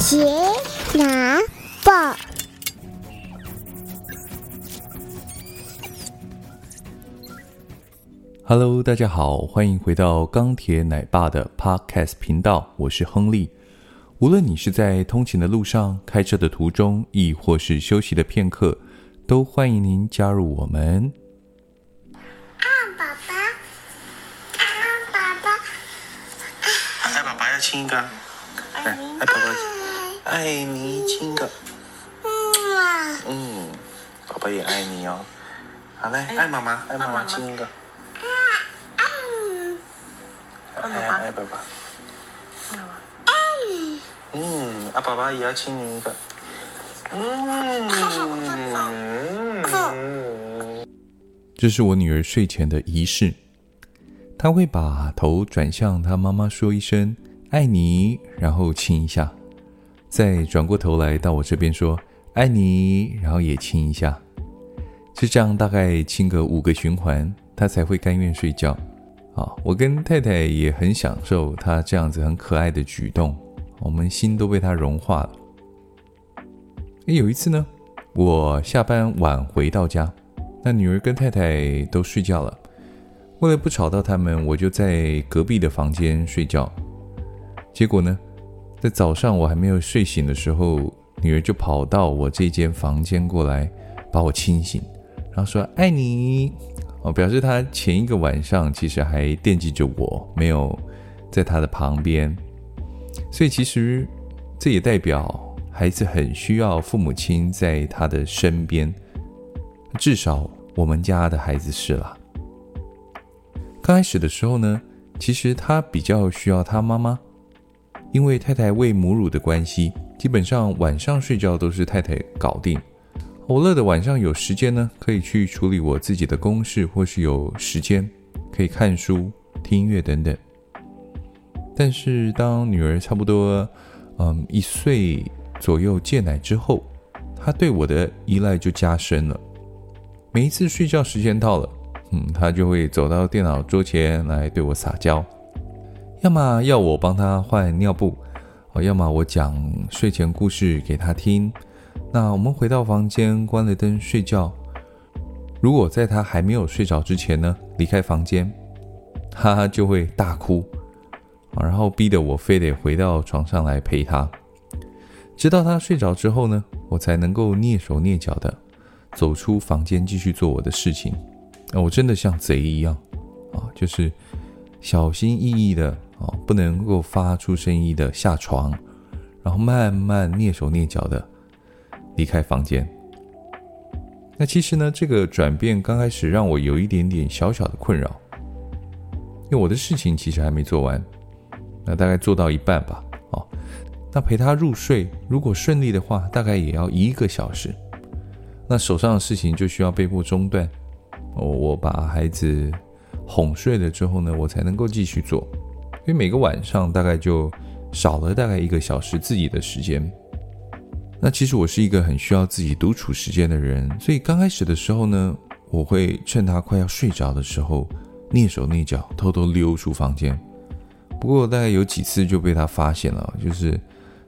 杰拿报，Hello，大家好，欢迎回到钢铁奶爸的 Podcast 频道，我是亨利。无论你是在通勤的路上、开车的途中，亦或是休息的片刻，都欢迎您加入我们。啊，爸爸，啊，爸爸，爱爸爸要亲一个，来，爱爸爸，爱你亲个，嗯，宝宝也爱你哦。好嘞，爱妈妈，爱妈妈。亲一个，爱爱爸爸。嗯，啊，爸爸也要亲你一个。嗯，这是我女儿睡前的仪式，她会把头转向她妈妈，说一声“爱你”，然后亲一下，再转过头来到我这边说“爱你”，然后也亲一下，就这样大概亲个五个循环，她才会甘愿睡觉。啊，我跟太太也很享受她这样子很可爱的举动。我们心都被他融化了。有一次呢，我下班晚回到家，那女儿跟太太都睡觉了。为了不吵到他们，我就在隔壁的房间睡觉。结果呢，在早上我还没有睡醒的时候，女儿就跑到我这间房间过来，把我亲醒，然后说“爱你”，哦，表示她前一个晚上其实还惦记着我，没有在她的旁边。所以其实这也代表孩子很需要父母亲在他的身边，至少我们家的孩子是啦。刚开始的时候呢，其实他比较需要他妈妈，因为太太喂母乳的关系，基本上晚上睡觉都是太太搞定。我乐的晚上有时间呢，可以去处理我自己的公事，或是有时间可以看书、听音乐等等。但是当女儿差不多，嗯，一岁左右戒奶之后，她对我的依赖就加深了。每一次睡觉时间到了，嗯，她就会走到电脑桌前来对我撒娇，要么要我帮他换尿布，哦，要么我讲睡前故事给他听。那我们回到房间，关了灯睡觉。如果在他还没有睡着之前呢，离开房间，她就会大哭。然后逼得我非得回到床上来陪他，直到他睡着之后呢，我才能够蹑手蹑脚的走出房间继续做我的事情。我真的像贼一样啊，就是小心翼翼的啊，不能够发出声音的下床，然后慢慢蹑手蹑脚的离开房间。那其实呢，这个转变刚开始让我有一点点小小的困扰，因为我的事情其实还没做完。那大概做到一半吧，哦，那陪他入睡，如果顺利的话，大概也要一个小时。那手上的事情就需要被迫中断。我我把孩子哄睡了之后呢，我才能够继续做，因为每个晚上大概就少了大概一个小时自己的时间。那其实我是一个很需要自己独处时间的人，所以刚开始的时候呢，我会趁他快要睡着的时候，蹑手蹑脚，偷偷溜出房间。不过大概有几次就被他发现了，就是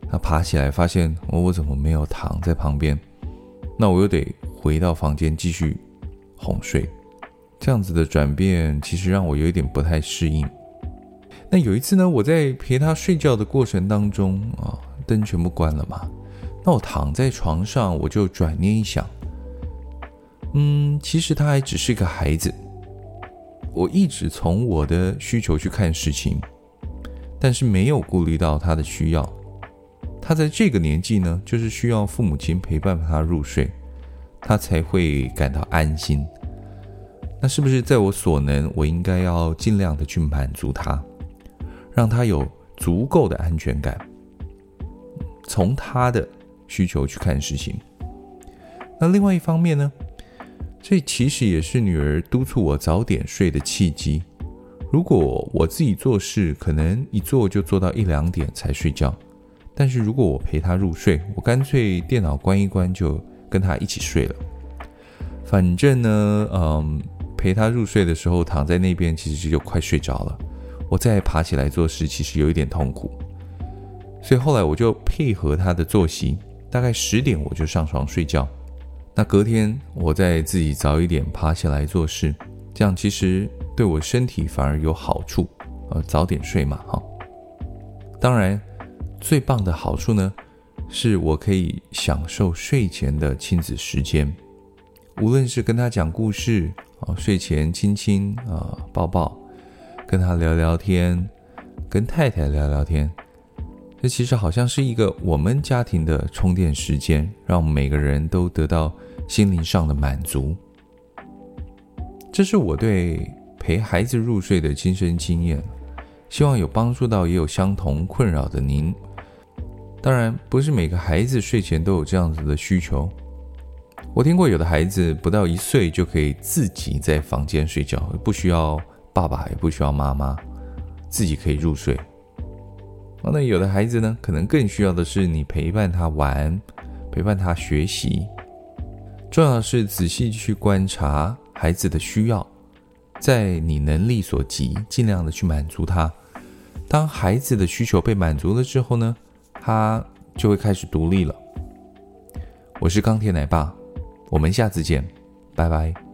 他爬起来发现我我怎么没有躺在旁边，那我又得回到房间继续哄睡，这样子的转变其实让我有一点不太适应。那有一次呢，我在陪他睡觉的过程当中啊，灯全部关了嘛，那我躺在床上我就转念一想，嗯，其实他还只是个孩子，我一直从我的需求去看事情。但是没有顾虑到他的需要，他在这个年纪呢，就是需要父母亲陪伴他入睡，他才会感到安心。那是不是在我所能，我应该要尽量的去满足他，让他有足够的安全感，从他的需求去看事情。那另外一方面呢，这其实也是女儿督促我早点睡的契机。如果我自己做事，可能一做就做到一两点才睡觉。但是如果我陪她入睡，我干脆电脑关一关就跟她一起睡了。反正呢，嗯，陪她入睡的时候躺在那边，其实就快睡着了。我再爬起来做事，其实有一点痛苦。所以后来我就配合他的作息，大概十点我就上床睡觉。那隔天我再自己早一点爬起来做事，这样其实对我身体反而有好处。呃，早点睡嘛，哈。当然，最棒的好处呢，是我可以享受睡前的亲子时间，无论是跟他讲故事啊，睡前亲亲啊，抱抱，跟他聊聊天，跟太太聊聊天。这其实好像是一个我们家庭的充电时间，让每个人都得到心灵上的满足。这是我对陪孩子入睡的亲身经验，希望有帮助到也有相同困扰的您。当然，不是每个孩子睡前都有这样子的需求。我听过有的孩子不到一岁就可以自己在房间睡觉，不需要爸爸，也不需要妈妈，自己可以入睡。那有的孩子呢，可能更需要的是你陪伴他玩，陪伴他学习。重要的是仔细去观察孩子的需要，在你能力所及，尽量的去满足他。当孩子的需求被满足了之后呢，他就会开始独立了。我是钢铁奶爸，我们下次见，拜拜。